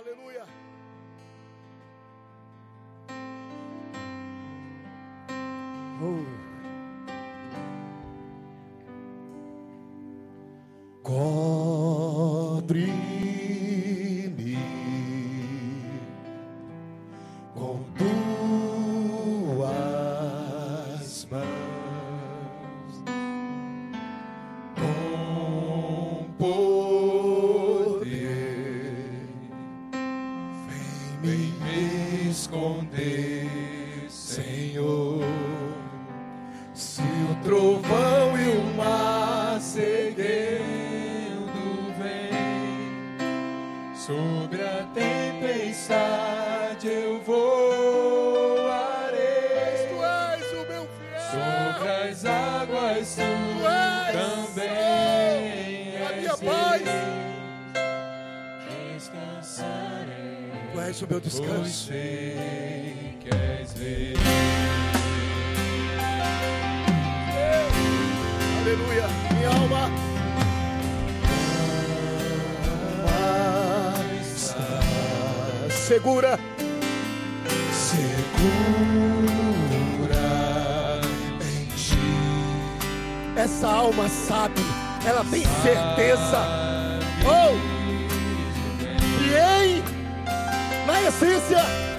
Aleluia. Oh. Cobre-me Descanso. Sei que és. Aleluia, minha alma. Segura, segura em ti. Essa alma sabe, ela tem certeza. Na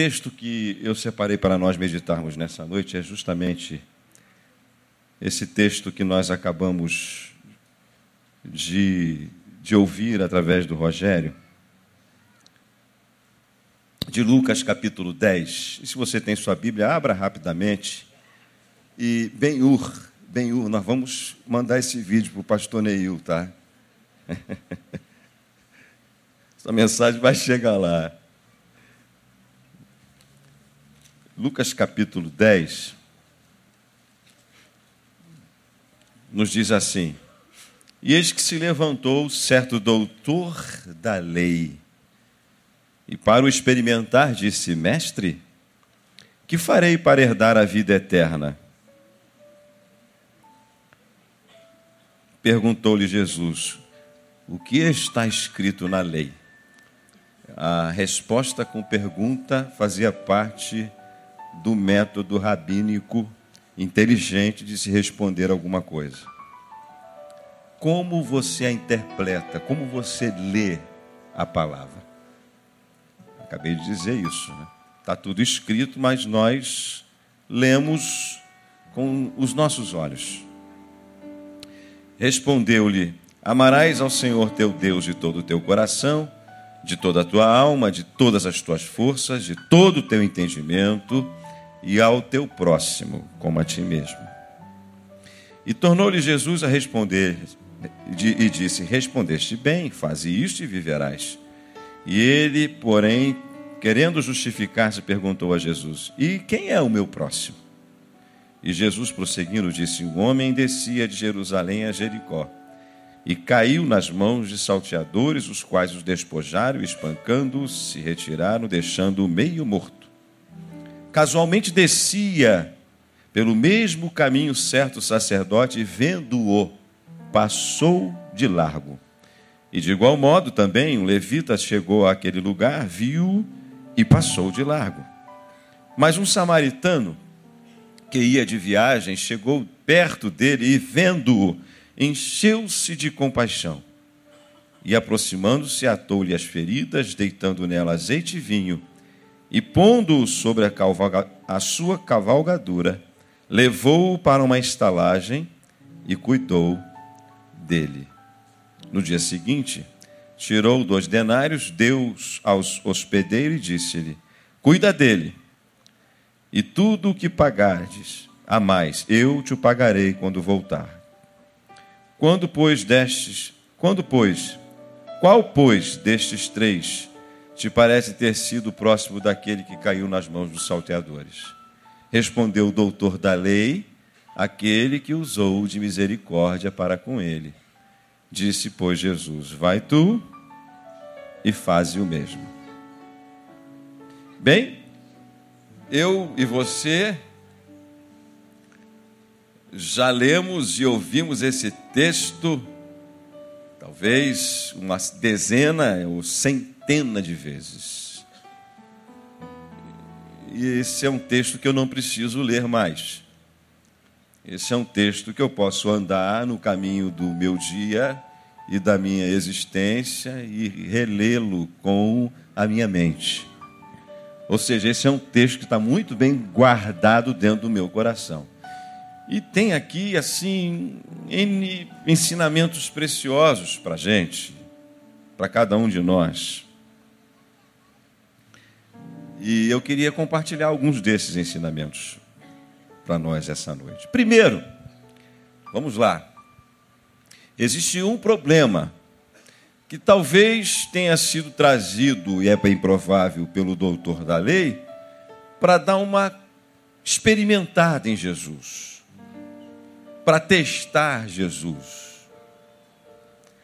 texto que eu separei para nós meditarmos nessa noite é justamente esse texto que nós acabamos de, de ouvir através do Rogério, de Lucas capítulo 10. E se você tem sua Bíblia, abra rapidamente. E Ben-Ur, Ben-Ur, nós vamos mandar esse vídeo para o pastor Neil, tá? Essa mensagem vai chegar lá. Lucas capítulo 10 nos diz assim: E eis que se levantou certo doutor da lei, e para o experimentar disse: Mestre, que farei para herdar a vida eterna? Perguntou-lhe Jesus: O que está escrito na lei? A resposta com pergunta fazia parte do método rabínico inteligente de se responder alguma coisa. Como você a interpreta? Como você lê a palavra? Acabei de dizer isso, né? Está tudo escrito, mas nós lemos com os nossos olhos. Respondeu-lhe: Amarás ao Senhor teu Deus de todo o teu coração, de toda a tua alma, de todas as tuas forças, de todo o teu entendimento, e ao teu próximo como a ti mesmo. E tornou-lhe Jesus a responder, e disse: Respondeste bem, faze isto e viverás. E ele, porém, querendo justificar-se, perguntou a Jesus: E quem é o meu próximo? E Jesus, prosseguindo, disse: Um homem descia de Jerusalém a Jericó e caiu nas mãos de salteadores, os quais os despojaram, espancando-o, se retiraram, deixando-o meio morto. Casualmente descia pelo mesmo caminho certo sacerdote, vendo-o, passou de largo. E de igual modo também um levita chegou àquele lugar, viu e passou de largo. Mas um samaritano que ia de viagem chegou perto dele e, vendo-o, encheu-se de compaixão. E aproximando-se, atou-lhe as feridas, deitando nela azeite e vinho, e pondo-o sobre a, cavalga, a sua cavalgadura, levou-o para uma estalagem e cuidou dele. No dia seguinte, tirou dois denários, deu-os aos hospedeiros e disse-lhe: Cuida dele, e tudo o que pagardes a mais, eu te o pagarei quando voltar. Quando, pois, destes, quando, pois, qual, pois, destes três te parece ter sido próximo daquele que caiu nas mãos dos salteadores? Respondeu o doutor da lei, aquele que usou de misericórdia para com ele. Disse, pois, Jesus: Vai tu e faze o mesmo. Bem, eu e você já lemos e ouvimos esse texto, talvez uma dezena ou centena de vezes. E esse é um texto que eu não preciso ler mais. Esse é um texto que eu posso andar no caminho do meu dia e da minha existência e relê-lo com a minha mente. Ou seja, esse é um texto que está muito bem guardado dentro do meu coração. E tem aqui, assim, N ensinamentos preciosos para a gente, para cada um de nós. E eu queria compartilhar alguns desses ensinamentos para nós essa noite. Primeiro, vamos lá. Existe um problema que talvez tenha sido trazido, e é bem provável, pelo doutor da lei, para dar uma experimentada em Jesus, para testar Jesus.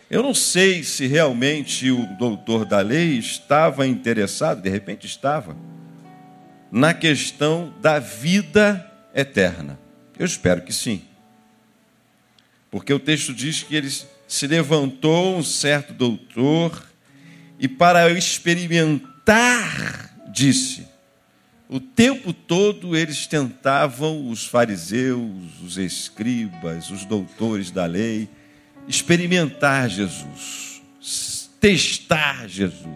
Eu não sei se realmente o doutor da lei estava interessado, de repente estava, na questão da vida eterna. Eu espero que sim. Porque o texto diz que eles se levantou um certo doutor e, para experimentar, disse: o tempo todo eles tentavam, os fariseus, os escribas, os doutores da lei, experimentar Jesus, testar Jesus.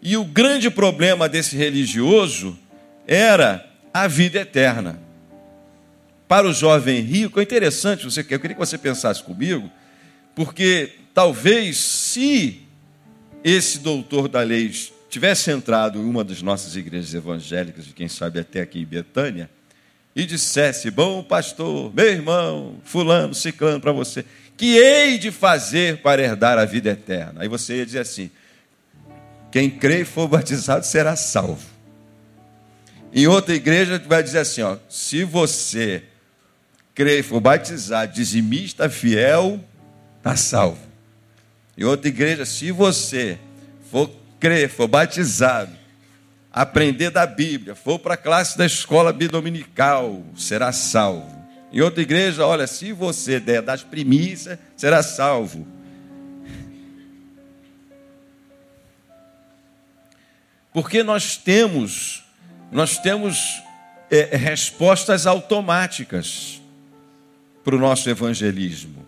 E o grande problema desse religioso era a vida eterna. Para o jovem rico, é interessante, você, eu queria que você pensasse comigo, porque talvez se esse doutor da lei tivesse entrado em uma das nossas igrejas evangélicas, de quem sabe até aqui em Betânia, e dissesse: Bom pastor, meu irmão, fulano, ciclano para você, que hei de fazer para herdar a vida eterna? Aí você ia dizer assim: Quem crê e for batizado será salvo. Em outra igreja, vai dizer assim: ó, se você crer, for batizado, dizimista fiel, está salvo. Em outra igreja, se você for crer, for batizado, aprender da Bíblia, for para a classe da escola bidominical, será salvo. Em outra igreja, olha, se você der das primícias, será salvo. Porque nós temos, nós temos é, respostas automáticas para o nosso evangelismo.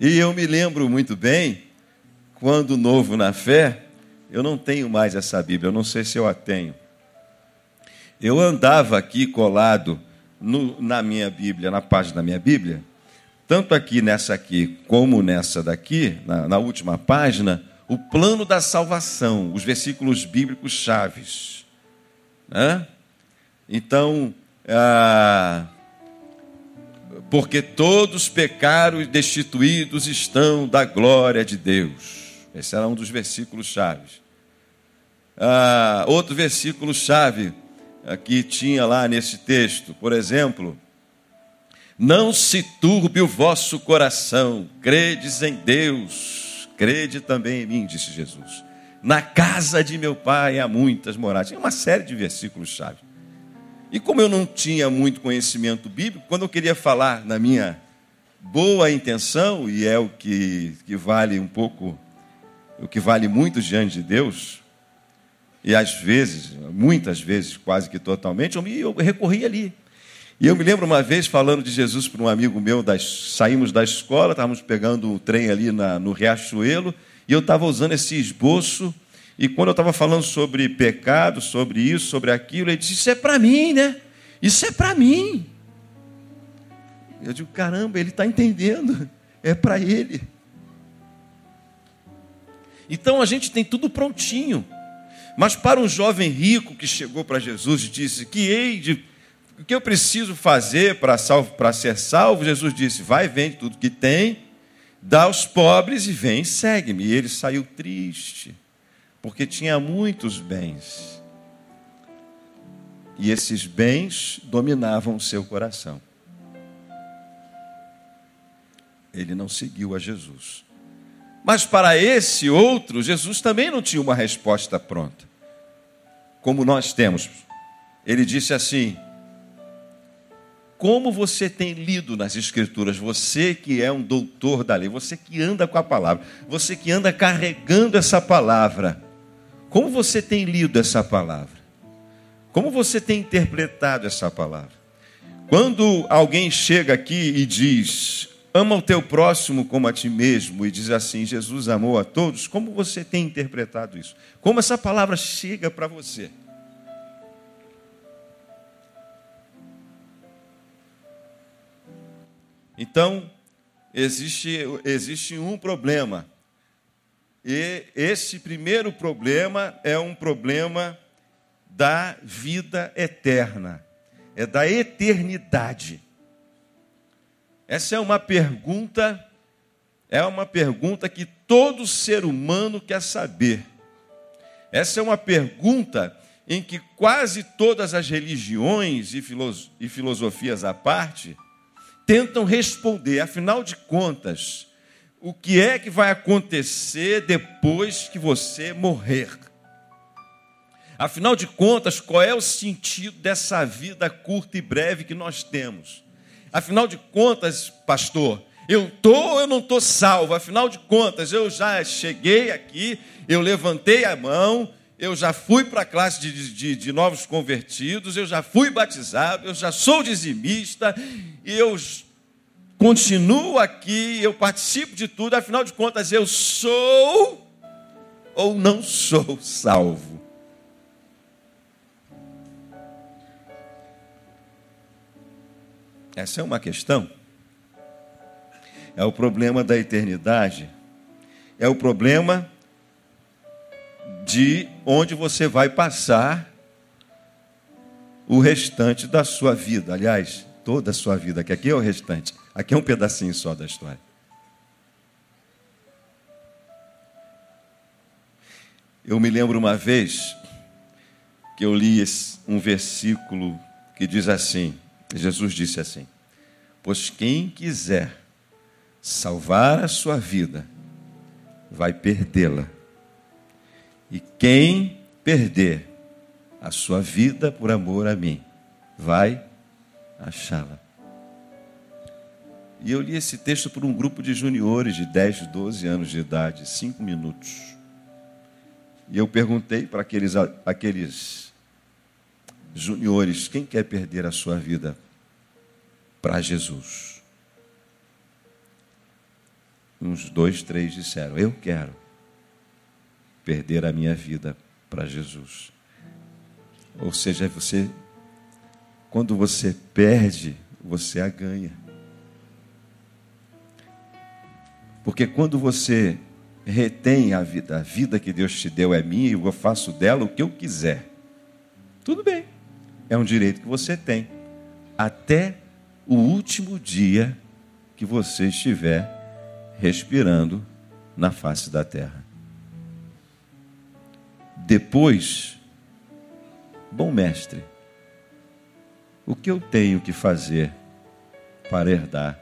E eu me lembro muito bem, quando novo na fé, eu não tenho mais essa Bíblia, eu não sei se eu a tenho. Eu andava aqui colado no, na minha Bíblia, na página da minha Bíblia, tanto aqui nessa aqui como nessa daqui, na, na última página, o plano da salvação, os versículos bíblicos chaves. Né? Então, ah, porque todos pecaram e destituídos estão da glória de Deus. Esse era um dos versículos chaves. Ah, outro versículo chave ah, que tinha lá nesse texto, por exemplo, não se turbe o vosso coração, credes em Deus, crede também em mim, disse Jesus. Na casa de meu pai há muitas moradas. Tinha uma série de versículos chave. E como eu não tinha muito conhecimento bíblico, quando eu queria falar na minha boa intenção, e é o que, que vale um pouco, o que vale muito diante de Deus, e às vezes, muitas vezes, quase que totalmente, eu, me, eu recorri ali. E eu me lembro uma vez falando de Jesus para um amigo meu, das, saímos da escola, estávamos pegando o trem ali na, no Riachuelo, e eu estava usando esse esboço, e quando eu estava falando sobre pecado, sobre isso, sobre aquilo, ele disse: Isso é para mim, né? Isso é para mim. Eu digo: Caramba, ele está entendendo, é para ele. Então a gente tem tudo prontinho. Mas para um jovem rico que chegou para Jesus e disse: Que hei de. O que eu preciso fazer para, salvo, para ser salvo? Jesus disse: Vai, vende tudo que tem, dá aos pobres e vem, segue-me. E ele saiu triste, porque tinha muitos bens. E esses bens dominavam o seu coração. Ele não seguiu a Jesus. Mas para esse outro, Jesus também não tinha uma resposta pronta como nós temos. Ele disse assim: Como você tem lido nas Escrituras, você que é um doutor da lei, você que anda com a palavra, você que anda carregando essa palavra, como você tem lido essa palavra? Como você tem interpretado essa palavra? Quando alguém chega aqui e diz, ama o teu próximo como a ti mesmo, e diz assim: Jesus amou a todos, como você tem interpretado isso? Como essa palavra chega para você? Então, existe, existe um problema. E esse primeiro problema é um problema da vida eterna, é da eternidade. Essa é uma pergunta, é uma pergunta que todo ser humano quer saber. Essa é uma pergunta em que quase todas as religiões e filosofias à parte tentam responder, afinal de contas, o que é que vai acontecer depois que você morrer? Afinal de contas, qual é o sentido dessa vida curta e breve que nós temos? Afinal de contas, pastor, eu estou ou eu não estou salvo? Afinal de contas, eu já cheguei aqui, eu levantei a mão, eu já fui para a classe de, de, de, novos convertidos, eu já fui batizado, eu já sou dizimista, eu continuo aqui, eu participo de tudo, afinal de contas, eu sou ou não sou salvo? Essa é uma questão. É o problema da eternidade. É o problema de onde você vai passar o restante da sua vida. Aliás, toda a sua vida, que aqui é o restante. Aqui é um pedacinho só da história. Eu me lembro uma vez que eu li um versículo que diz assim: Jesus disse assim: Pois quem quiser salvar a sua vida, vai perdê-la. E quem perder a sua vida por amor a mim, vai achá-la. E eu li esse texto por um grupo de juniores de 10, 12 anos de idade, cinco minutos. E eu perguntei para aqueles, aqueles juniores: quem quer perder a sua vida para Jesus? Uns dois, três disseram: Eu quero perder a minha vida para Jesus. Ou seja, você, quando você perde, você a ganha. Porque quando você retém a vida, a vida que Deus te deu é minha e eu faço dela o que eu quiser. Tudo bem. É um direito que você tem. Até o último dia que você estiver respirando na face da terra. Depois, bom mestre, o que eu tenho que fazer para herdar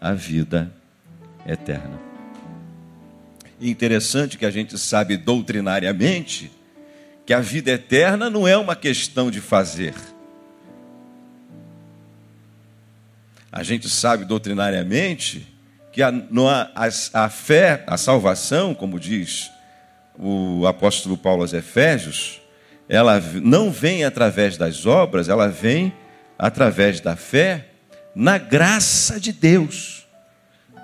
a vida eterna? Interessante que a gente sabe doutrinariamente que a vida eterna não é uma questão de fazer. A gente sabe doutrinariamente que a, a, a fé, a salvação, como diz o apóstolo Paulo aos Efésios, ela não vem através das obras, ela vem através da fé na graça de Deus.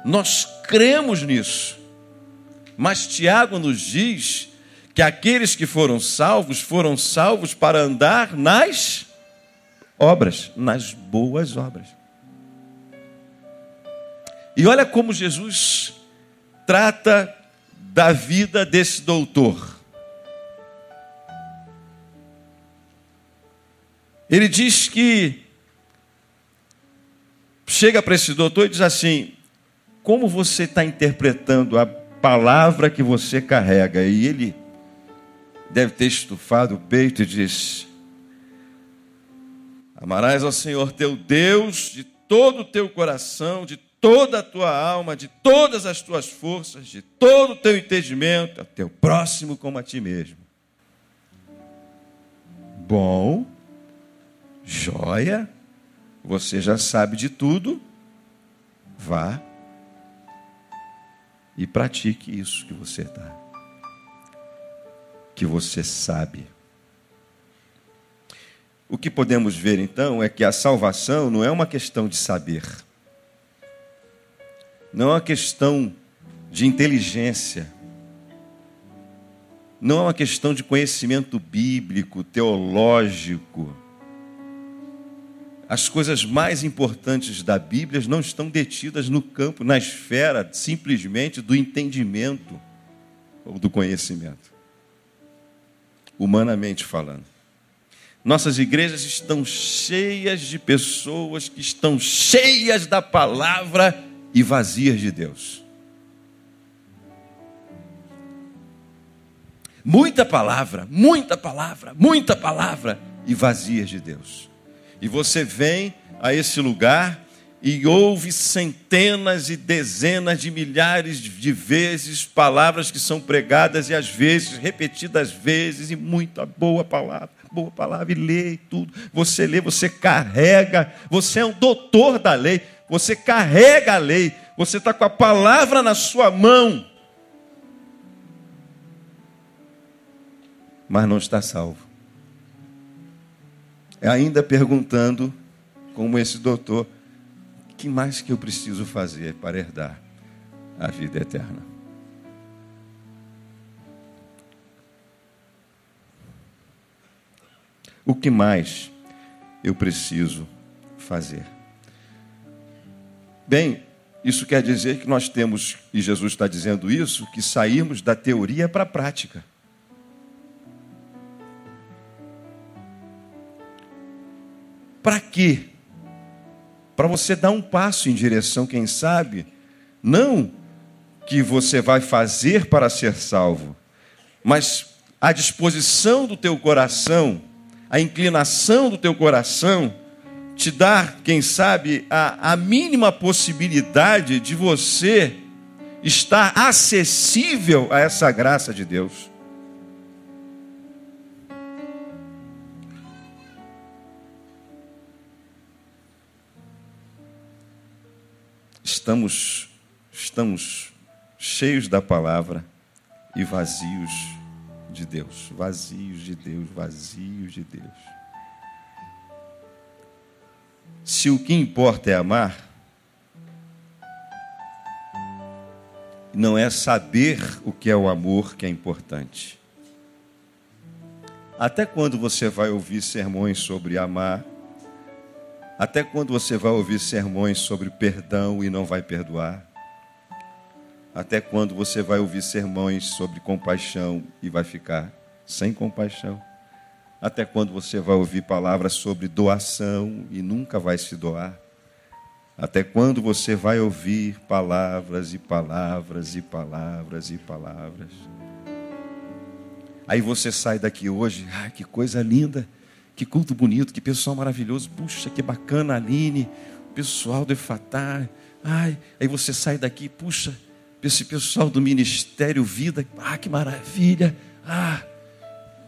Nós cremos nisso. Mas Tiago nos diz que aqueles que foram salvos foram salvos para andar nas obras, nas boas obras. E olha como Jesus trata da vida desse doutor. Ele diz que chega para esse doutor e diz assim: Como você está interpretando a palavra que você carrega? E ele deve ter estufado o peito e diz: Amarás ao Senhor teu Deus de todo o teu coração, de toda a tua alma, de todas as tuas forças, de todo o teu entendimento, a teu próximo como a ti mesmo. Bom, joia, você já sabe de tudo, vá e pratique isso que você está, que você sabe. O que podemos ver então é que a salvação não é uma questão de saber não é uma questão de inteligência, não é uma questão de conhecimento bíblico, teológico. As coisas mais importantes da Bíblia não estão detidas no campo, na esfera simplesmente do entendimento ou do conhecimento, humanamente falando. Nossas igrejas estão cheias de pessoas que estão cheias da palavra e vazias de Deus. Muita palavra, muita palavra, muita palavra e vazias de Deus. E você vem a esse lugar e ouve centenas e dezenas de milhares de vezes palavras que são pregadas e às vezes repetidas vezes e muita boa palavra, boa palavra e lê e tudo. Você lê, você carrega, você é um doutor da lei. Você carrega a lei, você está com a palavra na sua mão, mas não está salvo. É ainda perguntando, como esse doutor, que mais que eu preciso fazer para herdar a vida eterna? O que mais eu preciso fazer? Bem, isso quer dizer que nós temos, e Jesus está dizendo isso, que sairmos da teoria para a prática. Para quê? Para você dar um passo em direção, quem sabe, não que você vai fazer para ser salvo, mas a disposição do teu coração, a inclinação do teu coração te dar, quem sabe, a, a mínima possibilidade de você estar acessível a essa graça de Deus. Estamos, estamos cheios da palavra e vazios de Deus, vazios de Deus, vazios de Deus. Se o que importa é amar, não é saber o que é o amor que é importante. Até quando você vai ouvir sermões sobre amar? Até quando você vai ouvir sermões sobre perdão e não vai perdoar? Até quando você vai ouvir sermões sobre compaixão e vai ficar sem compaixão? Até quando você vai ouvir palavras sobre doação e nunca vai se doar? Até quando você vai ouvir palavras e palavras e palavras e palavras? Aí você sai daqui hoje, ah, que coisa linda, que culto bonito, que pessoal maravilhoso, puxa, que bacana, Aline, pessoal do Efatá, ai, aí você sai daqui, puxa, esse pessoal do Ministério Vida, ah, que maravilha, ah,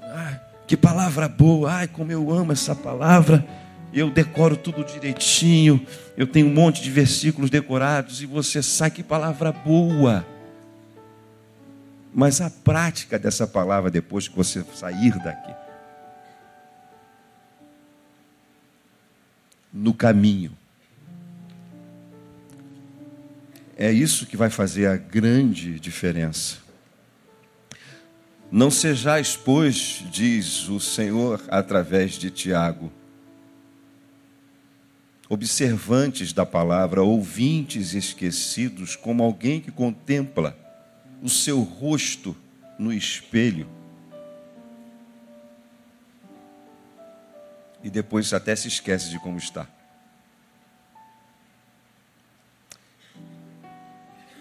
ah, que palavra boa, ai, como eu amo essa palavra, eu decoro tudo direitinho, eu tenho um monte de versículos decorados, e você sai, que palavra boa. Mas a prática dessa palavra, depois que você sair daqui, no caminho, é isso que vai fazer a grande diferença. Não sejais, pois, diz o Senhor através de Tiago, observantes da palavra, ouvintes esquecidos, como alguém que contempla o seu rosto no espelho. E depois até se esquece de como está.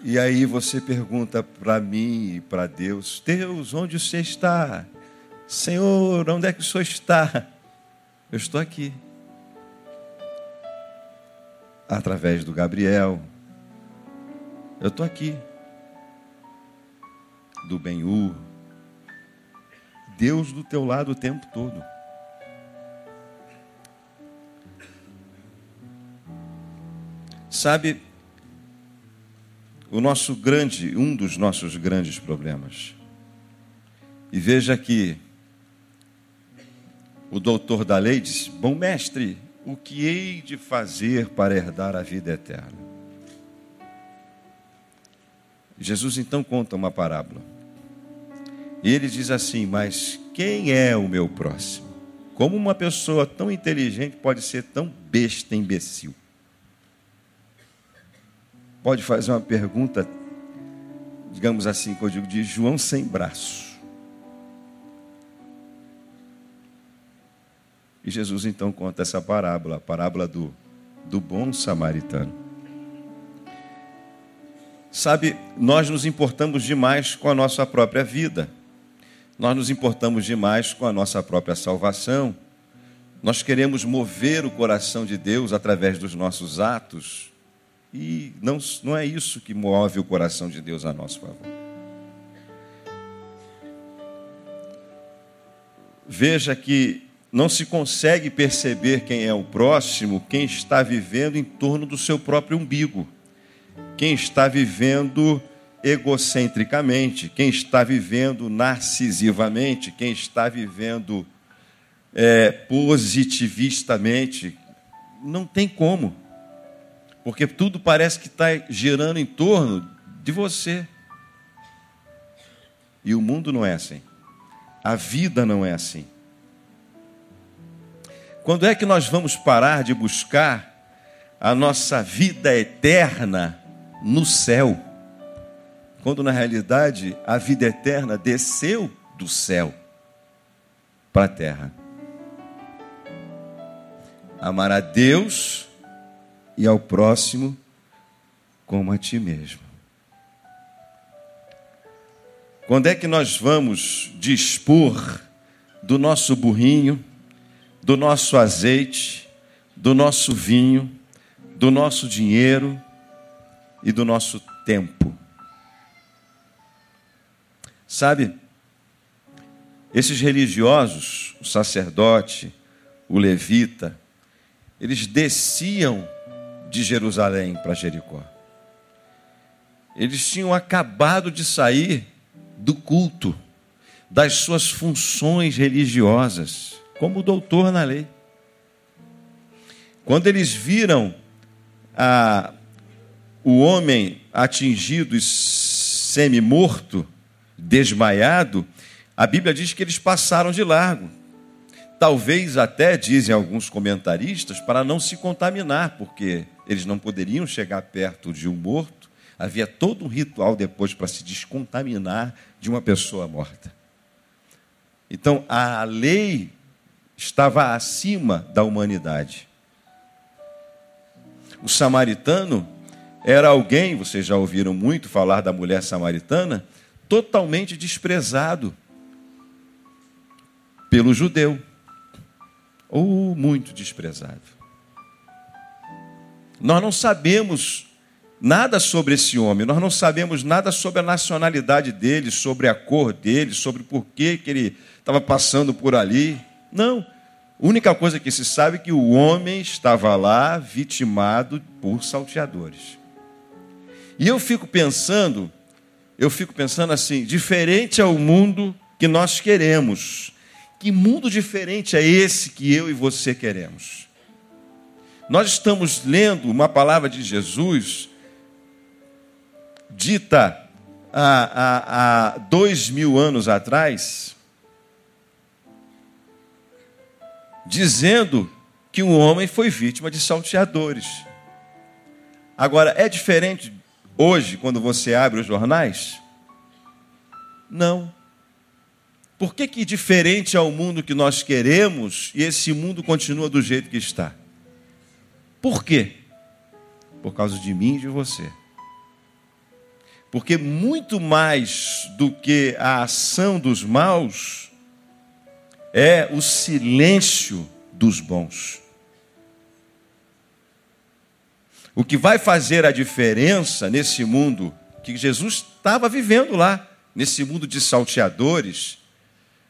E aí você pergunta para mim e para Deus: Deus, onde você está? Senhor, onde é que o Senhor está? Eu estou aqui. Através do Gabriel. Eu estou aqui do Benhur. Deus do teu lado o tempo todo. Sabe, o nosso grande, um dos nossos grandes problemas. E veja que o doutor da lei disse: Bom mestre, o que hei de fazer para herdar a vida eterna? Jesus então conta uma parábola. E ele diz assim: Mas quem é o meu próximo? Como uma pessoa tão inteligente pode ser tão besta, imbecil? Pode fazer uma pergunta, digamos assim, que eu digo, de João sem braço. E Jesus então conta essa parábola, a parábola do, do bom samaritano. Sabe, nós nos importamos demais com a nossa própria vida. Nós nos importamos demais com a nossa própria salvação. Nós queremos mover o coração de Deus através dos nossos atos. E não, não é isso que move o coração de Deus a nosso favor. Veja que não se consegue perceber quem é o próximo, quem está vivendo em torno do seu próprio umbigo, quem está vivendo egocentricamente, quem está vivendo narcisivamente, quem está vivendo é, positivistamente, não tem como. Porque tudo parece que está girando em torno de você. E o mundo não é assim. A vida não é assim. Quando é que nós vamos parar de buscar a nossa vida eterna no céu? quando na realidade a vida eterna desceu do céu para a terra. Amar a Deus e ao próximo como a ti mesmo. Quando é que nós vamos dispor do nosso burrinho, do nosso azeite, do nosso vinho, do nosso dinheiro e do nosso tempo? Sabe, esses religiosos, o sacerdote, o levita, eles desciam de Jerusalém para Jericó. Eles tinham acabado de sair do culto, das suas funções religiosas, como doutor na lei. Quando eles viram a, o homem atingido e semi-morto, desmaiado, a Bíblia diz que eles passaram de largo. Talvez até, dizem alguns comentaristas, para não se contaminar, porque eles não poderiam chegar perto de um morto. Havia todo um ritual depois para se descontaminar de uma pessoa morta. Então, a lei estava acima da humanidade. O samaritano era alguém, vocês já ouviram muito falar da mulher samaritana, totalmente desprezado. pelo judeu, ou muito desprezado. Nós não sabemos nada sobre esse homem, nós não sabemos nada sobre a nacionalidade dele, sobre a cor dele, sobre por que, que ele estava passando por ali. Não. A única coisa que se sabe é que o homem estava lá vitimado por salteadores. E eu fico pensando, eu fico pensando assim, diferente é o mundo que nós queremos. Que mundo diferente é esse que eu e você queremos? Nós estamos lendo uma palavra de Jesus dita há, há, há dois mil anos atrás, dizendo que um homem foi vítima de salteadores. Agora, é diferente hoje, quando você abre os jornais? Não. Por que, que diferente é o mundo que nós queremos e esse mundo continua do jeito que está? Por quê? Por causa de mim e de você. Porque muito mais do que a ação dos maus é o silêncio dos bons. O que vai fazer a diferença nesse mundo que Jesus estava vivendo lá, nesse mundo de salteadores,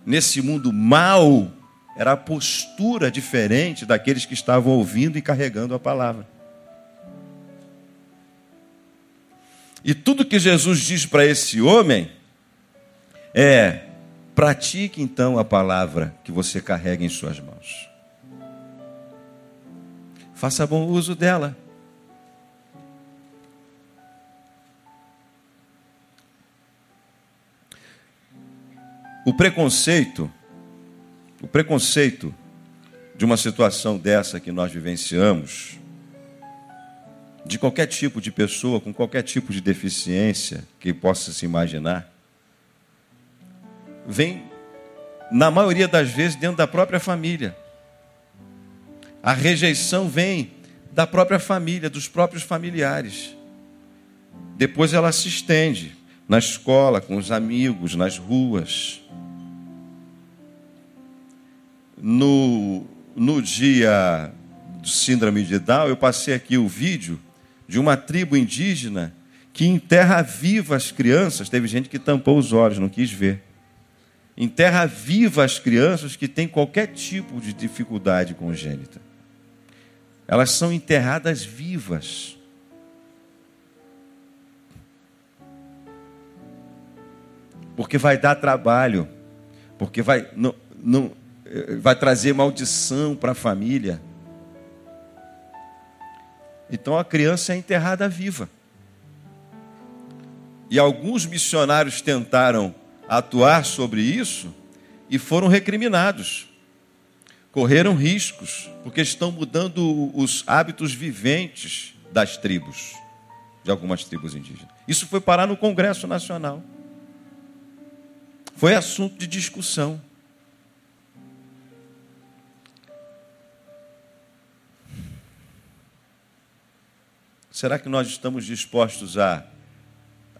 nesse mundo mau, era a postura diferente daqueles que estavam ouvindo e carregando a palavra. E tudo que Jesus diz para esse homem é: pratique então a palavra que você carrega em suas mãos. Faça bom uso dela. O preconceito, o preconceito de uma situação dessa que nós vivenciamos, de qualquer tipo de pessoa, com qualquer tipo de deficiência que possa se imaginar, vem, na maioria das vezes, dentro da própria família. A rejeição vem da própria família, dos próprios familiares. Depois ela se estende na escola, com os amigos, nas ruas. No, no dia do síndrome de Down, eu passei aqui o vídeo de uma tribo indígena que enterra viva as crianças. Teve gente que tampou os olhos, não quis ver. Enterra viva as crianças que têm qualquer tipo de dificuldade congênita. Elas são enterradas vivas. Porque vai dar trabalho, porque vai, não, não, vai trazer maldição para a família. Então a criança é enterrada viva. E alguns missionários tentaram atuar sobre isso e foram recriminados. Correram riscos, porque estão mudando os hábitos viventes das tribos, de algumas tribos indígenas. Isso foi parar no Congresso Nacional. Foi assunto de discussão. Será que nós estamos dispostos a,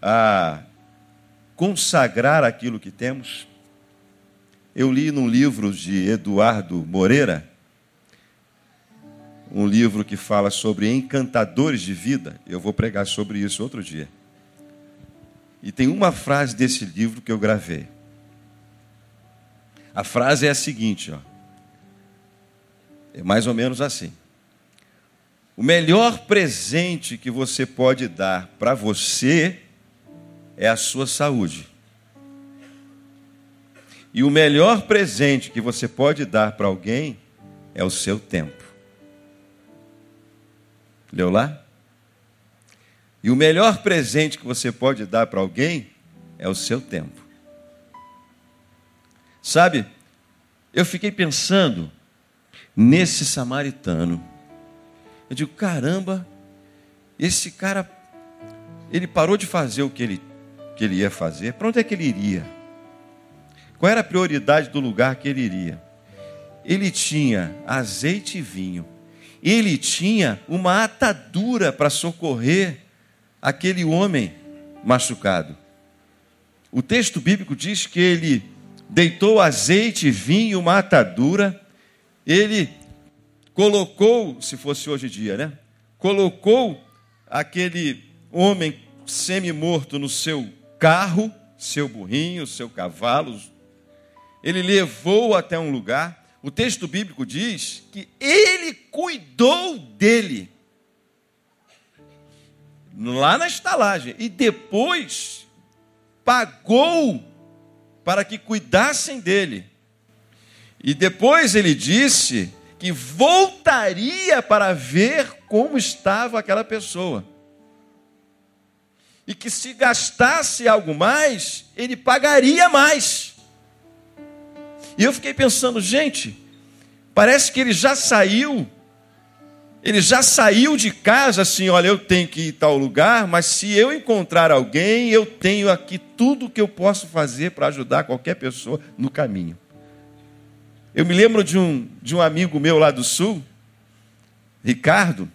a consagrar aquilo que temos? Eu li num livro de Eduardo Moreira, um livro que fala sobre encantadores de vida. Eu vou pregar sobre isso outro dia. E tem uma frase desse livro que eu gravei. A frase é a seguinte, ó. É mais ou menos assim. O melhor presente que você pode dar para você é a sua saúde. E o melhor presente que você pode dar para alguém é o seu tempo. Leu lá? E o melhor presente que você pode dar para alguém é o seu tempo. Sabe, eu fiquei pensando nesse samaritano eu digo, caramba, esse cara, ele parou de fazer o que ele, que ele ia fazer. Para onde é que ele iria? Qual era a prioridade do lugar que ele iria? Ele tinha azeite e vinho. Ele tinha uma atadura para socorrer aquele homem machucado. O texto bíblico diz que ele deitou azeite, vinho, uma atadura, ele colocou, se fosse hoje em dia, né? Colocou aquele homem semi-morto no seu carro, seu burrinho, seu cavalo. Ele levou até um lugar. O texto bíblico diz que ele cuidou dele lá na estalagem e depois pagou para que cuidassem dele. E depois ele disse que voltaria para ver como estava aquela pessoa. E que se gastasse algo mais, ele pagaria mais. E eu fiquei pensando, gente, parece que ele já saiu ele já saiu de casa assim: olha, eu tenho que ir tal lugar, mas se eu encontrar alguém, eu tenho aqui tudo que eu posso fazer para ajudar qualquer pessoa no caminho. Eu me lembro de um, de um amigo meu lá do sul, Ricardo,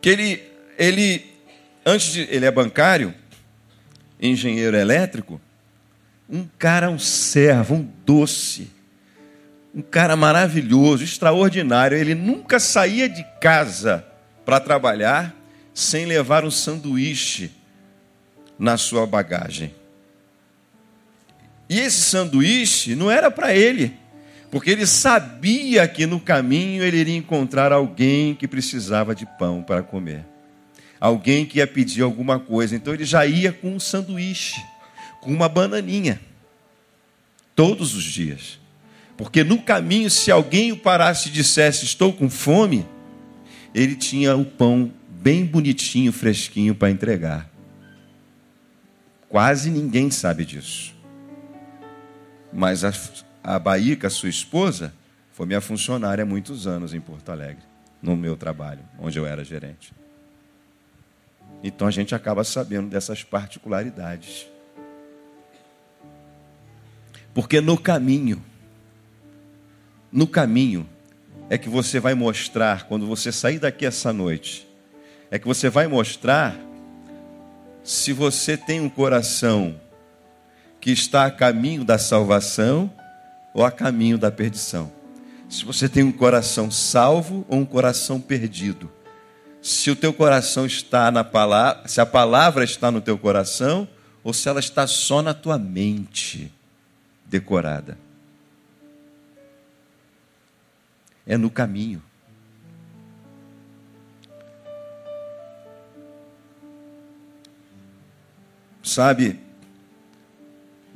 que ele, ele, antes de. Ele é bancário, engenheiro elétrico, um cara, um servo, um doce um cara maravilhoso, extraordinário. Ele nunca saía de casa para trabalhar sem levar um sanduíche na sua bagagem. E esse sanduíche não era para ele, porque ele sabia que no caminho ele iria encontrar alguém que precisava de pão para comer. Alguém que ia pedir alguma coisa. Então ele já ia com um sanduíche, com uma bananinha, todos os dias. Porque no caminho, se alguém o parasse e dissesse: Estou com fome, ele tinha o pão bem bonitinho, fresquinho para entregar. Quase ninguém sabe disso. Mas a, a Baíca, sua esposa, foi minha funcionária há muitos anos em Porto Alegre, no meu trabalho, onde eu era gerente. Então a gente acaba sabendo dessas particularidades. Porque no caminho, no caminho é que você vai mostrar, quando você sair daqui essa noite, é que você vai mostrar se você tem um coração que está a caminho da salvação ou a caminho da perdição. Se você tem um coração salvo ou um coração perdido. Se o teu coração está na palavra, se a palavra está no teu coração ou se ela está só na tua mente decorada. é no caminho. Sabe,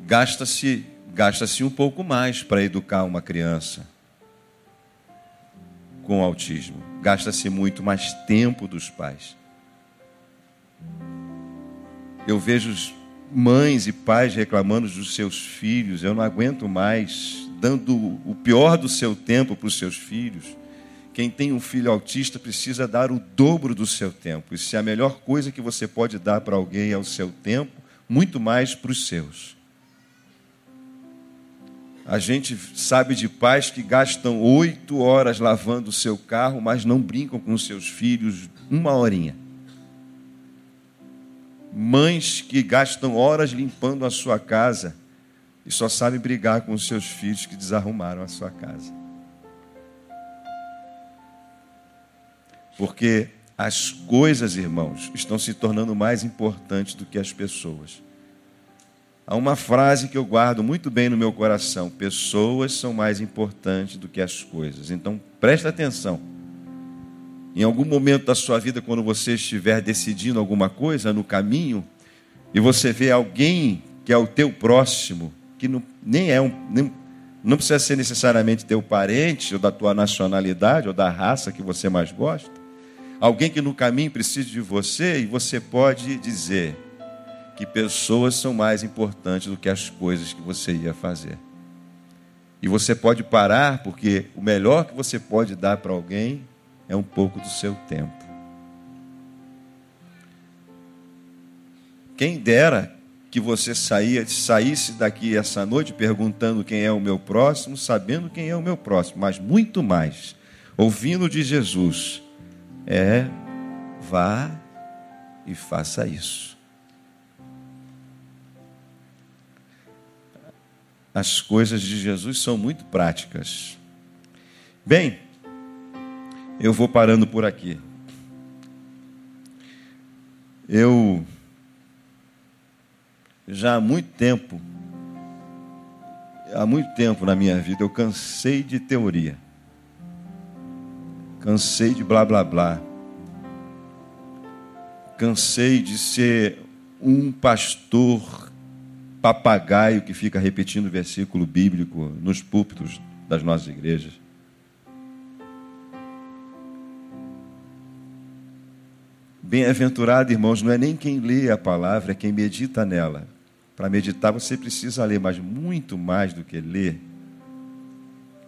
gasta-se gasta-se um pouco mais para educar uma criança com autismo. Gasta-se muito mais tempo dos pais. Eu vejo mães e pais reclamando dos seus filhos, eu não aguento mais dando o pior do seu tempo para os seus filhos. Quem tem um filho autista precisa dar o dobro do seu tempo. E se a melhor coisa que você pode dar para alguém é o seu tempo, muito mais para os seus. A gente sabe de pais que gastam oito horas lavando o seu carro, mas não brincam com seus filhos uma horinha. Mães que gastam horas limpando a sua casa e só sabe brigar com os seus filhos que desarrumaram a sua casa. Porque as coisas, irmãos, estão se tornando mais importantes do que as pessoas. Há uma frase que eu guardo muito bem no meu coração: pessoas são mais importantes do que as coisas. Então, presta atenção. Em algum momento da sua vida, quando você estiver decidindo alguma coisa no caminho, e você vê alguém que é o teu próximo, que não, nem é um. Nem, não precisa ser necessariamente teu parente, ou da tua nacionalidade, ou da raça que você mais gosta. Alguém que no caminho precisa de você, e você pode dizer que pessoas são mais importantes do que as coisas que você ia fazer. E você pode parar, porque o melhor que você pode dar para alguém é um pouco do seu tempo. Quem dera que você saía, saísse daqui essa noite perguntando quem é o meu próximo, sabendo quem é o meu próximo, mas muito mais, ouvindo de Jesus, é vá e faça isso. As coisas de Jesus são muito práticas. Bem, eu vou parando por aqui. Eu já há muito tempo, há muito tempo na minha vida, eu cansei de teoria. Cansei de blá blá blá. Cansei de ser um pastor papagaio que fica repetindo versículo bíblico nos púlpitos das nossas igrejas. Bem-aventurado, irmãos, não é nem quem lê a palavra, é quem medita nela. Para meditar você precisa ler, mas muito mais do que ler,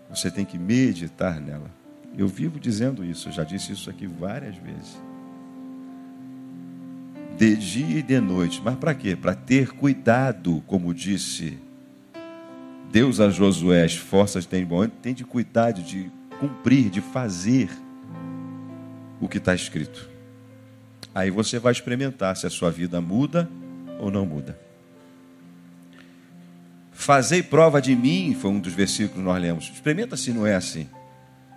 você tem que meditar nela. Eu vivo dizendo isso, eu já disse isso aqui várias vezes. De dia e de noite. Mas para quê? Para ter cuidado, como disse Deus a Josué, as forças têm bom, tem de cuidado de cumprir, de fazer o que está escrito. Aí você vai experimentar se a sua vida muda ou não muda. Fazei prova de mim, foi um dos versículos que nós lemos. Experimenta se não é assim.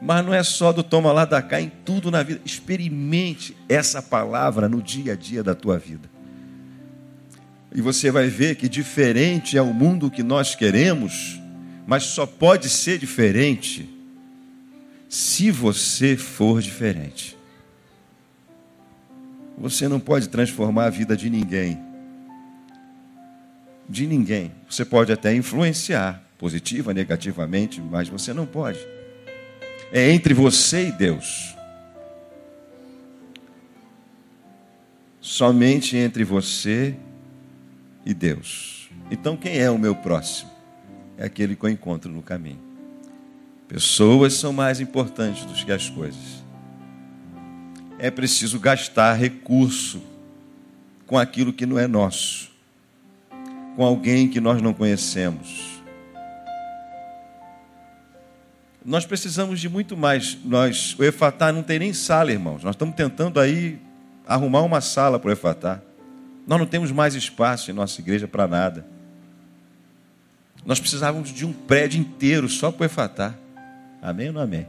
Mas não é só do toma lá da cá, em tudo na vida. Experimente essa palavra no dia a dia da tua vida. E você vai ver que diferente é o mundo que nós queremos, mas só pode ser diferente se você for diferente. Você não pode transformar a vida de ninguém. De ninguém. Você pode até influenciar, positiva, negativamente, mas você não pode. É entre você e Deus. Somente entre você e Deus. Então, quem é o meu próximo? É aquele que eu encontro no caminho. Pessoas são mais importantes do que as coisas é preciso gastar recurso com aquilo que não é nosso, com alguém que nós não conhecemos. Nós precisamos de muito mais. Nós, o Efatá não tem nem sala, irmãos. Nós estamos tentando aí arrumar uma sala para o Efatá. Nós não temos mais espaço em nossa igreja para nada. Nós precisávamos de um prédio inteiro só para o Efatá. Amém ou não amém?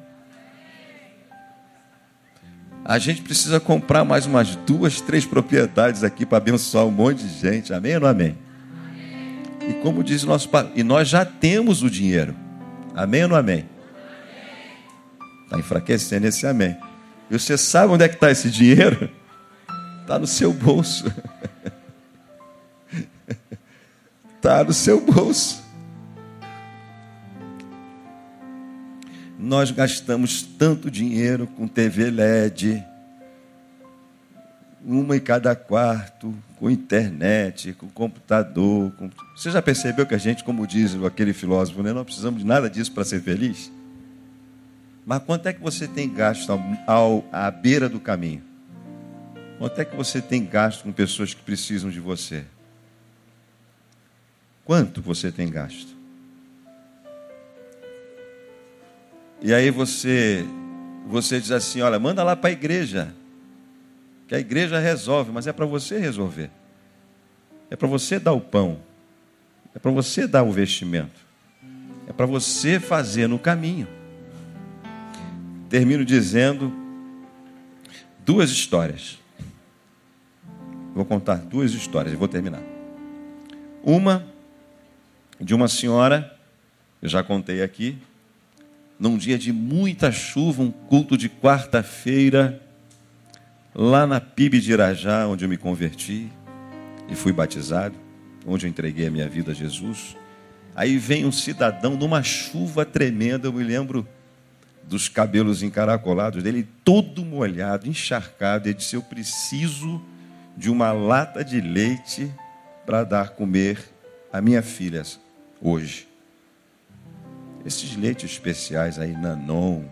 A gente precisa comprar mais umas duas, três propriedades aqui para abençoar um monte de gente. Amém ou não amém? amém? E como diz o nosso pai, e nós já temos o dinheiro. Amém ou não amém? Está enfraquecendo esse amém. E você sabe onde é que está esse dinheiro? Está no seu bolso. Está no seu bolso. nós gastamos tanto dinheiro com TV LED, uma em cada quarto, com internet, com computador. Com... Você já percebeu que a gente, como diz aquele filósofo, né, não precisamos de nada disso para ser feliz? Mas quanto é que você tem gasto ao, ao, à beira do caminho? Quanto é que você tem gasto com pessoas que precisam de você? Quanto você tem gasto? E aí você você diz assim, olha, manda lá para a igreja. Que a igreja resolve, mas é para você resolver. É para você dar o pão. É para você dar o vestimento. É para você fazer no caminho. Termino dizendo duas histórias. Vou contar duas histórias e vou terminar. Uma de uma senhora, eu já contei aqui, num dia de muita chuva, um culto de quarta-feira, lá na PIB de Irajá, onde eu me converti e fui batizado, onde eu entreguei a minha vida a Jesus. Aí vem um cidadão numa chuva tremenda, eu me lembro dos cabelos encaracolados dele, todo molhado, encharcado. Ele disse: Eu preciso de uma lata de leite para dar comer a minha filha hoje. Esses leites especiais aí, Nanon.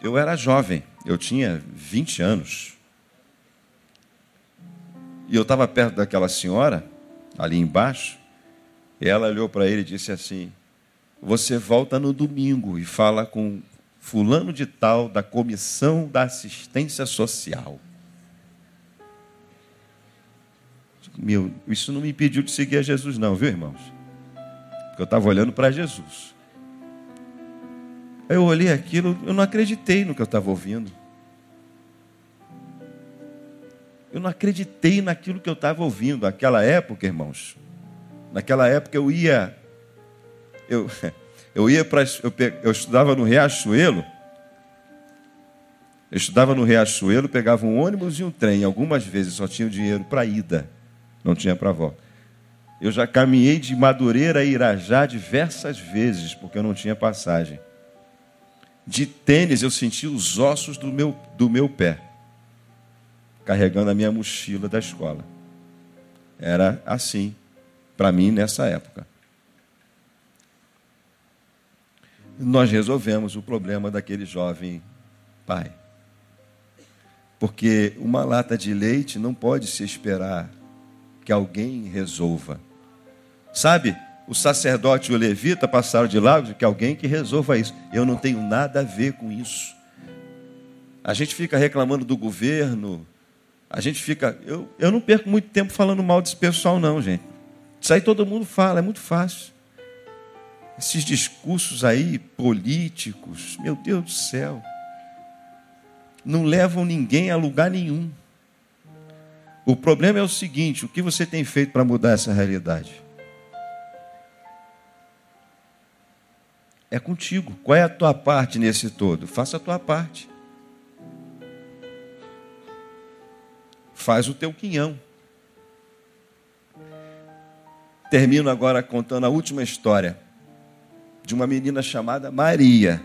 Eu era jovem, eu tinha 20 anos. E eu estava perto daquela senhora, ali embaixo, e ela olhou para ele e disse assim: Você volta no domingo e fala com fulano de tal da comissão da assistência social. meu, isso não me impediu de seguir a Jesus, não, viu, irmãos? Porque eu estava olhando para Jesus. Eu olhei aquilo, eu não acreditei no que eu estava ouvindo. Eu não acreditei naquilo que eu estava ouvindo. Naquela época, irmãos, naquela época eu ia, eu, eu ia para, eu, eu estudava no Riachuelo. Eu estudava no Riachuelo, pegava um ônibus e um trem. Algumas vezes só tinha o dinheiro para ida, não tinha para volta. Eu já caminhei de Madureira a Irajá diversas vezes, porque eu não tinha passagem. De tênis eu sentia os ossos do meu, do meu pé carregando a minha mochila da escola. Era assim para mim nessa época. Nós resolvemos o problema daquele jovem pai. Porque uma lata de leite não pode se esperar que alguém resolva. Sabe, o sacerdote e o levita passaram de lado que alguém que resolva isso. Eu não tenho nada a ver com isso. A gente fica reclamando do governo, a gente fica. Eu, eu não perco muito tempo falando mal desse pessoal, não, gente. Isso aí todo mundo fala, é muito fácil. Esses discursos aí políticos, meu Deus do céu, não levam ninguém a lugar nenhum. O problema é o seguinte: o que você tem feito para mudar essa realidade? É contigo. Qual é a tua parte nesse todo? Faça a tua parte. faz o teu quinhão. Termino agora contando a última história de uma menina chamada Maria.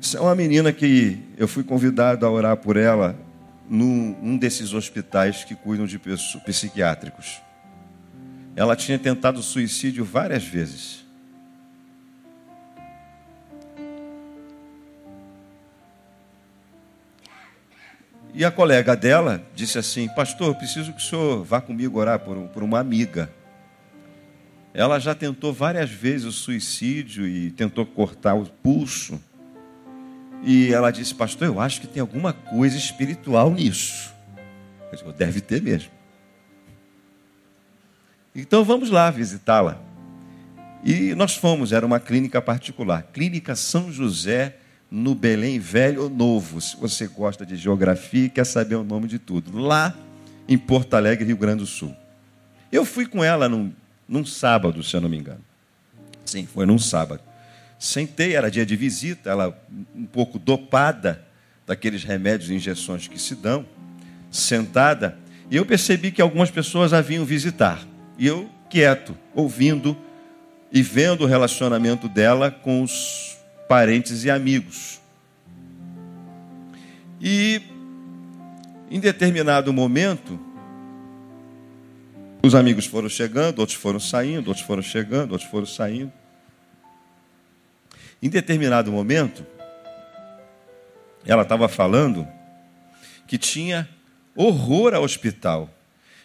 Essa é uma menina que eu fui convidado a orar por ela num um desses hospitais que cuidam de psiquiátricos. Ela tinha tentado suicídio várias vezes. E a colega dela disse assim: Pastor, preciso que o senhor vá comigo orar por, por uma amiga. Ela já tentou várias vezes o suicídio e tentou cortar o pulso. E ela disse: Pastor, eu acho que tem alguma coisa espiritual nisso. Eu disse, Deve ter mesmo. Então vamos lá visitá-la. E nós fomos, era uma clínica particular, Clínica São José no Belém Velho ou Novo, se você gosta de geografia e quer saber o nome de tudo, lá em Porto Alegre, Rio Grande do Sul. Eu fui com ela num, num sábado, se eu não me engano. Sim, foi num sábado. Sentei, era dia de visita, ela um pouco dopada daqueles remédios e injeções que se dão, sentada, e eu percebi que algumas pessoas a vinham visitar. E eu, quieto, ouvindo e vendo o relacionamento dela com os parentes e amigos. E em determinado momento, os amigos foram chegando, outros foram saindo, outros foram chegando, outros foram saindo. Em determinado momento, ela estava falando que tinha horror ao hospital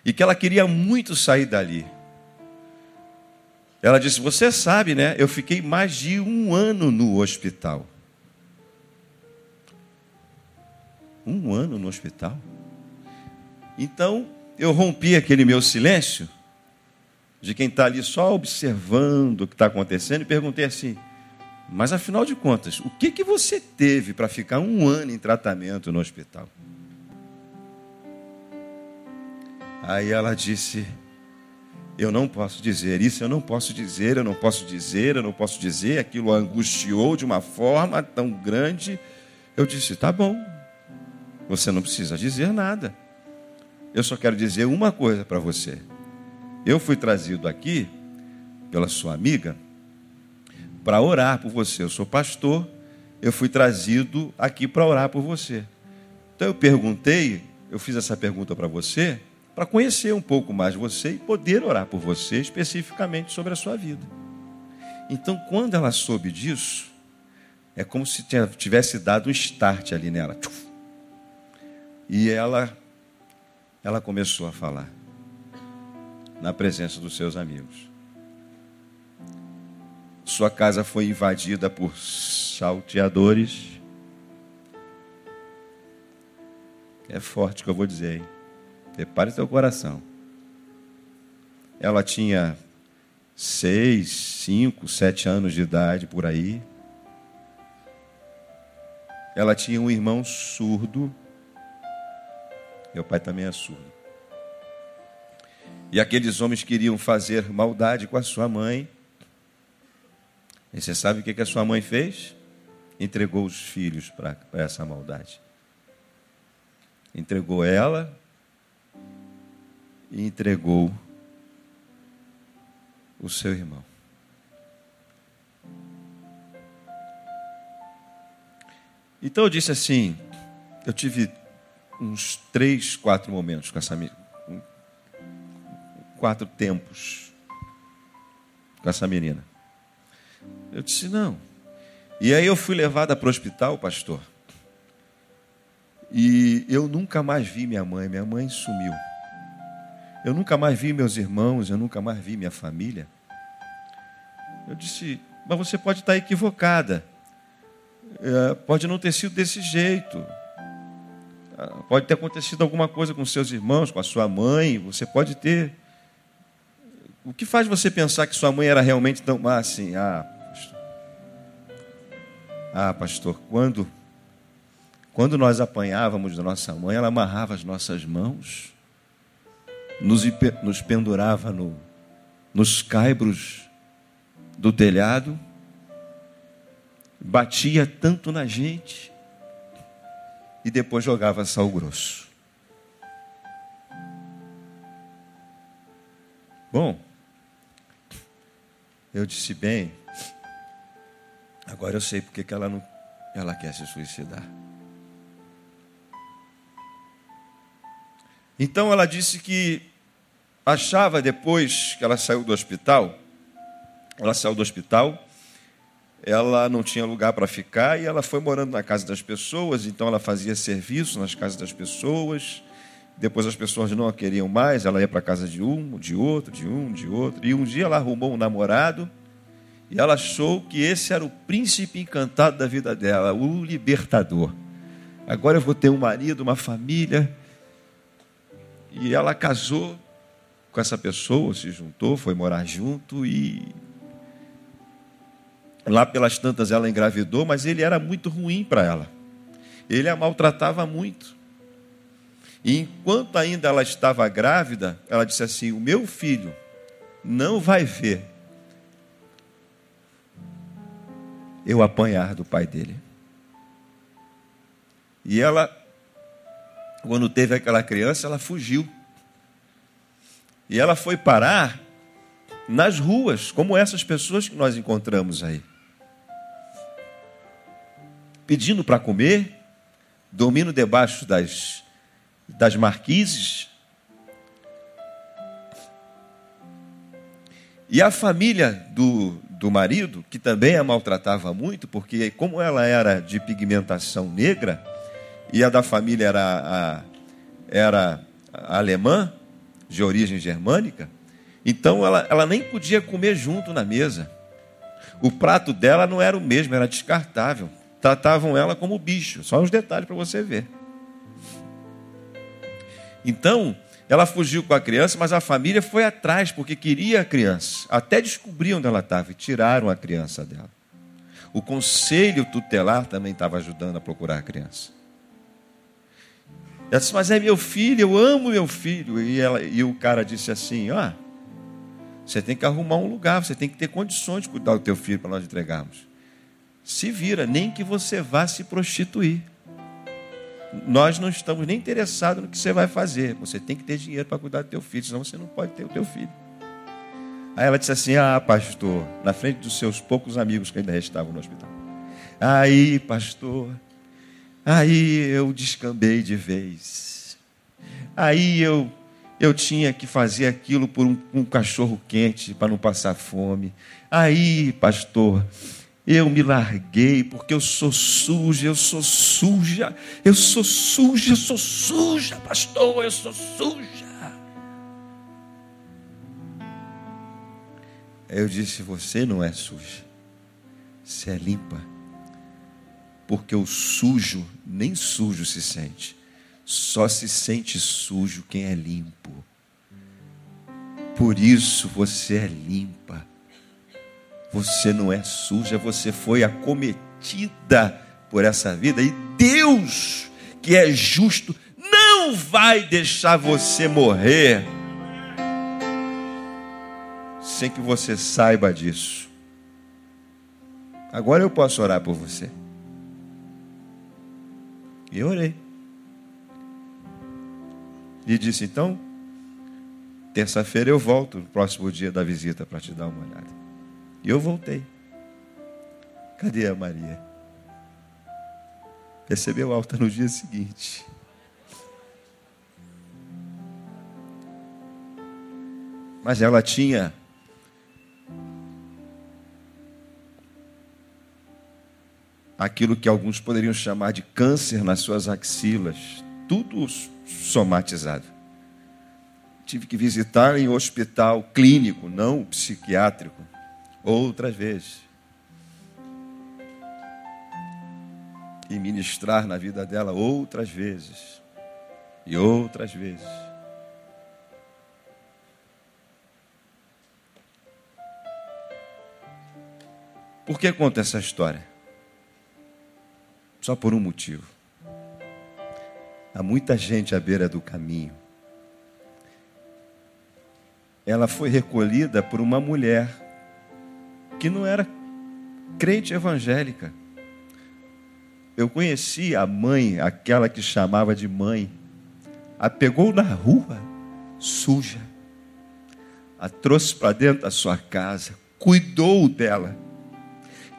e que ela queria muito sair dali. Ela disse: Você sabe, né? Eu fiquei mais de um ano no hospital. Um ano no hospital? Então, eu rompi aquele meu silêncio, de quem está ali só observando o que está acontecendo, e perguntei assim: Mas afinal de contas, o que, que você teve para ficar um ano em tratamento no hospital? Aí ela disse: eu não posso dizer isso, eu não posso dizer, eu não posso dizer, eu não posso dizer. Aquilo angustiou de uma forma tão grande. Eu disse: tá bom, você não precisa dizer nada. Eu só quero dizer uma coisa para você. Eu fui trazido aqui pela sua amiga para orar por você. Eu sou pastor, eu fui trazido aqui para orar por você. Então eu perguntei, eu fiz essa pergunta para você para conhecer um pouco mais você e poder orar por você especificamente sobre a sua vida. Então, quando ela soube disso, é como se tivesse dado um start ali nela. E ela ela começou a falar na presença dos seus amigos. Sua casa foi invadida por salteadores É forte o que eu vou dizer, hein? Prepare seu coração. Ela tinha seis, cinco, sete anos de idade por aí. Ela tinha um irmão surdo. Meu pai também é surdo. E aqueles homens queriam fazer maldade com a sua mãe. E você sabe o que a sua mãe fez? Entregou os filhos para essa maldade. Entregou ela e entregou o seu irmão. Então eu disse assim: eu tive uns três, quatro momentos com essa quatro tempos com essa menina. Eu disse: não. E aí eu fui levada para o hospital, pastor. E eu nunca mais vi minha mãe, minha mãe sumiu. Eu nunca mais vi meus irmãos, eu nunca mais vi minha família. Eu disse, mas você pode estar equivocada. É, pode não ter sido desse jeito. Ah, pode ter acontecido alguma coisa com seus irmãos, com a sua mãe. Você pode ter. O que faz você pensar que sua mãe era realmente tão má assim? Ah, pastor. Ah, pastor, quando, quando nós apanhávamos da nossa mãe, ela amarrava as nossas mãos, nos, nos pendurava no, nos caibros do telhado, batia tanto na gente e depois jogava sal grosso. Bom, eu disse bem, agora eu sei porque que ela não ela quer se suicidar. Então ela disse que achava depois que ela saiu do hospital ela saiu do hospital, ela não tinha lugar para ficar e ela foi morando na casa das pessoas, então ela fazia serviço nas casas das pessoas. Depois as pessoas não a queriam mais, ela ia para a casa de um, de outro, de um, de outro. E um dia ela arrumou um namorado e ela achou que esse era o príncipe encantado da vida dela, o libertador. Agora eu vou ter um marido, uma família. E ela casou com essa pessoa, se juntou, foi morar junto e Lá pelas tantas ela engravidou, mas ele era muito ruim para ela. Ele a maltratava muito. E enquanto ainda ela estava grávida, ela disse assim: O meu filho não vai ver eu apanhar do pai dele. E ela, quando teve aquela criança, ela fugiu. E ela foi parar nas ruas, como essas pessoas que nós encontramos aí pedindo para comer, dormindo debaixo das, das marquises. E a família do, do marido, que também a maltratava muito, porque como ela era de pigmentação negra, e a da família era, a, era alemã, de origem germânica, então ela, ela nem podia comer junto na mesa. O prato dela não era o mesmo, era descartável tratavam ela como bicho. Só uns detalhes para você ver. Então, ela fugiu com a criança, mas a família foi atrás porque queria a criança. Até descobriam onde ela estava e tiraram a criança dela. O conselho tutelar também estava ajudando a procurar a criança. Ela disse, mas é meu filho, eu amo meu filho. E, ela, e o cara disse assim: ah, você tem que arrumar um lugar, você tem que ter condições de cuidar do teu filho para nós entregarmos se vira, nem que você vá se prostituir. Nós não estamos nem interessados no que você vai fazer. Você tem que ter dinheiro para cuidar do teu filho, senão você não pode ter o teu filho. Aí ela disse assim: Ah, pastor, na frente dos seus poucos amigos que ainda restavam no hospital. Aí, pastor, aí eu descambei de vez. Aí eu eu tinha que fazer aquilo por um, um cachorro quente para não passar fome. Aí, pastor, eu me larguei porque eu sou suja, eu sou suja, eu sou suja, eu sou suja, pastor, eu sou suja. Eu disse: Você não é suja, você é limpa. Porque o sujo, nem sujo se sente. Só se sente sujo quem é limpo. Por isso você é limpa. Você não é suja, você foi acometida por essa vida e Deus, que é justo, não vai deixar você morrer sem que você saiba disso. Agora eu posso orar por você. E eu orei. E disse: então, terça-feira eu volto, no próximo dia da visita, para te dar uma olhada. E eu voltei. Cadê a Maria? Recebeu alta no dia seguinte. Mas ela tinha aquilo que alguns poderiam chamar de câncer nas suas axilas, tudo somatizado. Tive que visitar em hospital clínico, não psiquiátrico, outras vezes. E ministrar na vida dela outras vezes. E outras vezes. Por que conta essa história? Só por um motivo. Há muita gente à beira do caminho. Ela foi recolhida por uma mulher que não era crente evangélica. Eu conheci a mãe, aquela que chamava de mãe. A pegou na rua, suja. A trouxe para dentro da sua casa, cuidou dela,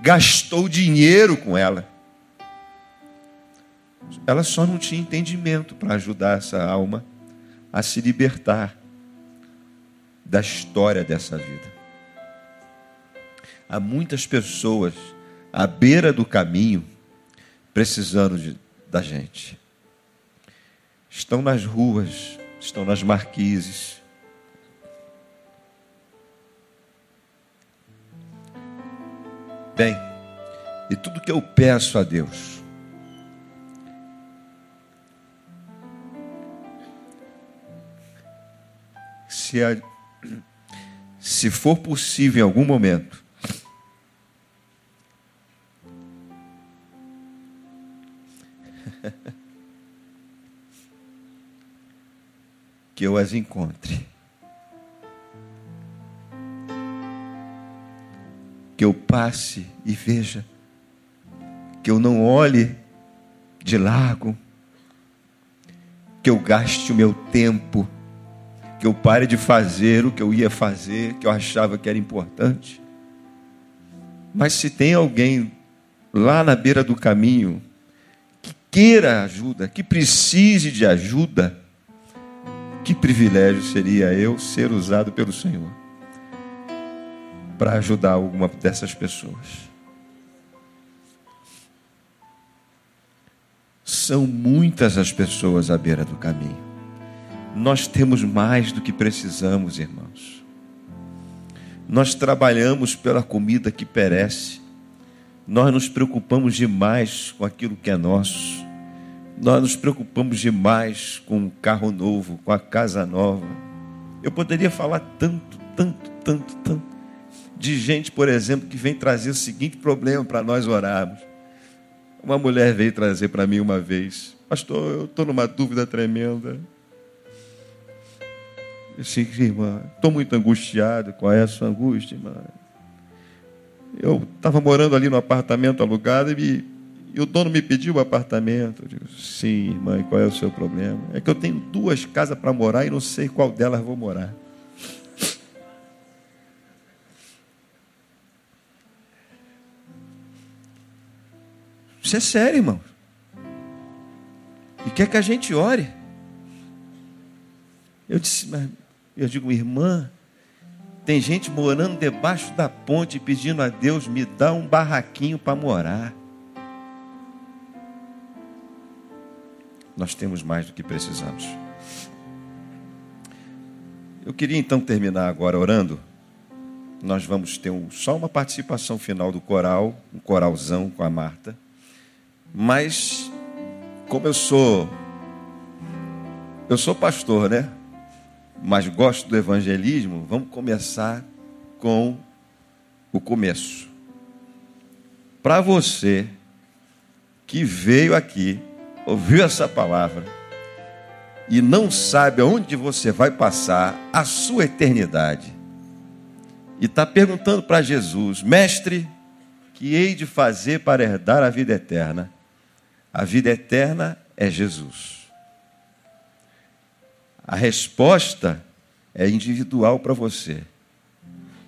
gastou dinheiro com ela ela só não tinha entendimento para ajudar essa alma a se libertar da história dessa vida. Há muitas pessoas à beira do caminho precisando de, da gente. Estão nas ruas, estão nas marquises. Bem, e tudo que eu peço a Deus, se, a, se for possível em algum momento, que eu as encontre. Que eu passe e veja, que eu não olhe de largo, que eu gaste o meu tempo que eu pare de fazer o que eu ia fazer, que eu achava que era importante. Mas se tem alguém lá na beira do caminho queira ajuda, que precise de ajuda, que privilégio seria eu ser usado pelo Senhor para ajudar alguma dessas pessoas. São muitas as pessoas à beira do caminho. Nós temos mais do que precisamos, irmãos. Nós trabalhamos pela comida que perece. Nós nos preocupamos demais com aquilo que é nosso. Nós nos preocupamos demais com o carro novo, com a casa nova. Eu poderia falar tanto, tanto, tanto, tanto de gente, por exemplo, que vem trazer o seguinte problema para nós orarmos. Uma mulher veio trazer para mim uma vez, pastor, eu estou numa dúvida tremenda. Eu disse, irmã, estou muito angustiado. Qual é a sua angústia, irmã? Eu estava morando ali no apartamento alugado e, me, e, o dono me pediu o apartamento. Eu digo, sim, irmã, qual é o seu problema? É que eu tenho duas casas para morar e não sei qual delas vou morar. Isso é sério, irmão. E quer que a gente ore. Eu disse, mas eu digo, irmã, tem gente morando debaixo da ponte pedindo a Deus me dá um barraquinho para morar. Nós temos mais do que precisamos. Eu queria então terminar agora orando. Nós vamos ter um, só uma participação final do coral, um coralzão com a Marta. Mas, como eu sou Eu sou pastor, né? Mas gosto do evangelismo. Vamos começar com o começo. Para você que veio aqui, ouviu essa palavra e não sabe aonde você vai passar a sua eternidade, e está perguntando para Jesus, mestre, que hei de fazer para herdar a vida eterna? A vida eterna é Jesus. A resposta é individual para você.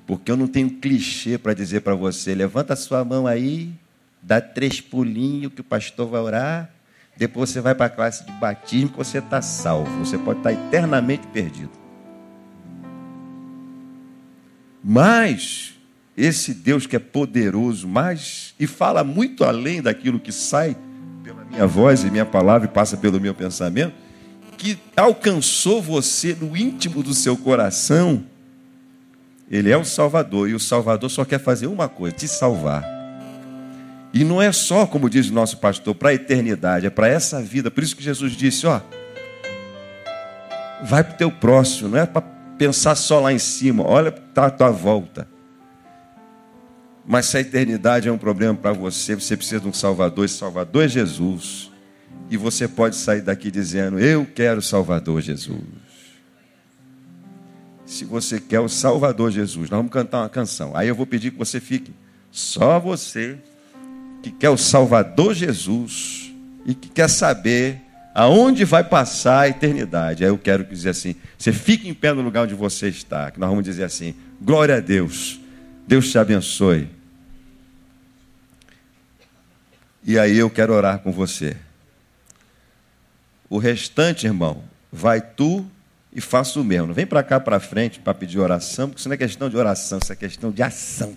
Porque eu não tenho clichê para dizer para você, levanta a sua mão aí, dá três pulinhos que o pastor vai orar, depois você vai para a classe de batismo que você está salvo. Você pode estar tá eternamente perdido. Mas esse Deus que é poderoso, mas e fala muito além daquilo que sai pela minha voz e minha palavra e passa pelo meu pensamento, que alcançou você no íntimo do seu coração, ele é o Salvador e o Salvador só quer fazer uma coisa: te salvar. E não é só, como diz o nosso pastor, para a eternidade, é para essa vida. Por isso que Jesus disse: ó, vai para o teu próximo, não é para pensar só lá em cima, olha para a tua volta. Mas se a eternidade é um problema para você, você precisa de um Salvador, esse Salvador é Jesus. E você pode sair daqui dizendo: Eu quero o Salvador Jesus. Se você quer o Salvador Jesus, nós vamos cantar uma canção. Aí eu vou pedir que você fique, só você que quer o Salvador Jesus e que quer saber aonde vai passar a eternidade. Aí eu quero dizer assim: você fique em pé no lugar onde você está, que nós vamos dizer assim: glória a Deus, Deus te abençoe. E aí eu quero orar com você. O restante, irmão, vai tu e faça o mesmo. Não vem para cá para frente para pedir oração, porque isso não é questão de oração, isso é questão de ação.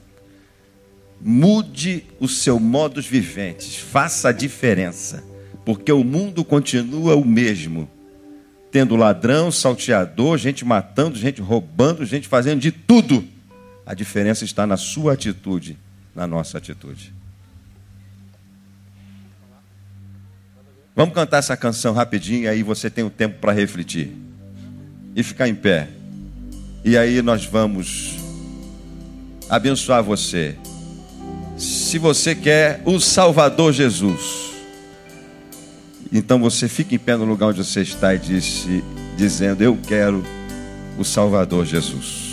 Mude o seu modos viventes, faça a diferença porque o mundo continua o mesmo. Tendo ladrão, salteador, gente matando, gente roubando, gente fazendo de tudo. A diferença está na sua atitude, na nossa atitude. Vamos cantar essa canção rapidinho, aí você tem o um tempo para refletir. E ficar em pé. E aí nós vamos abençoar você. Se você quer o Salvador Jesus então você fica em pé no lugar onde você está e disse, dizendo: Eu quero o Salvador Jesus.